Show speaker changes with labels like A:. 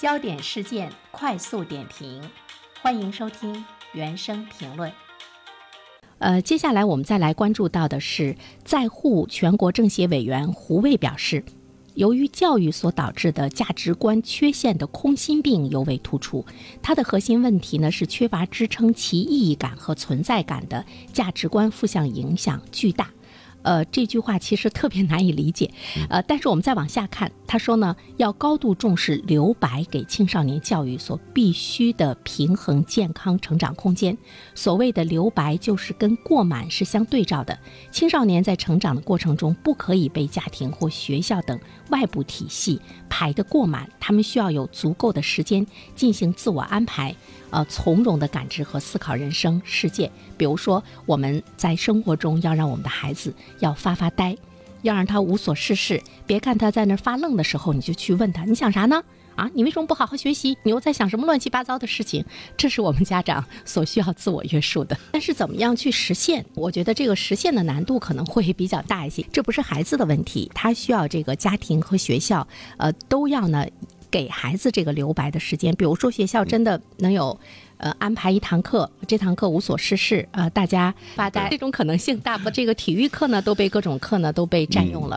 A: 焦点事件快速点评，欢迎收听原声评论。呃，接下来我们再来关注到的是，在沪全国政协委员胡卫表示，由于教育所导致的价值观缺陷的空心病尤为突出，它的核心问题呢是缺乏支撑其意义感和存在感的价值观负向影响巨大。呃，这句话其实特别难以理解，呃，但是我们再往下看，他说呢，要高度重视留白给青少年教育所必须的平衡健康成长空间。所谓的留白，就是跟过满是相对照的。青少年在成长的过程中，不可以被家庭或学校等外部体系排得过满，他们需要有足够的时间进行自我安排。呃，从容的感知和思考人生世界。比如说，我们在生活中要让我们的孩子要发发呆，要让他无所事事。别看他在那儿发愣的时候，你就去问他：“你想啥呢？啊，你为什么不好好学习？你又在想什么乱七八糟的事情？”这是我们家长所需要自我约束的。但是，怎么样去实现？我觉得这个实现的难度可能会比较大一些。这不是孩子的问题，他需要这个家庭和学校，呃，都要呢。给孩子这个留白的时间，比如说学校真的能有，呃，安排一堂课，这堂课无所事事，呃，大家发呆，这种可能性大不？这个体育课呢都被各种课呢都被占用了。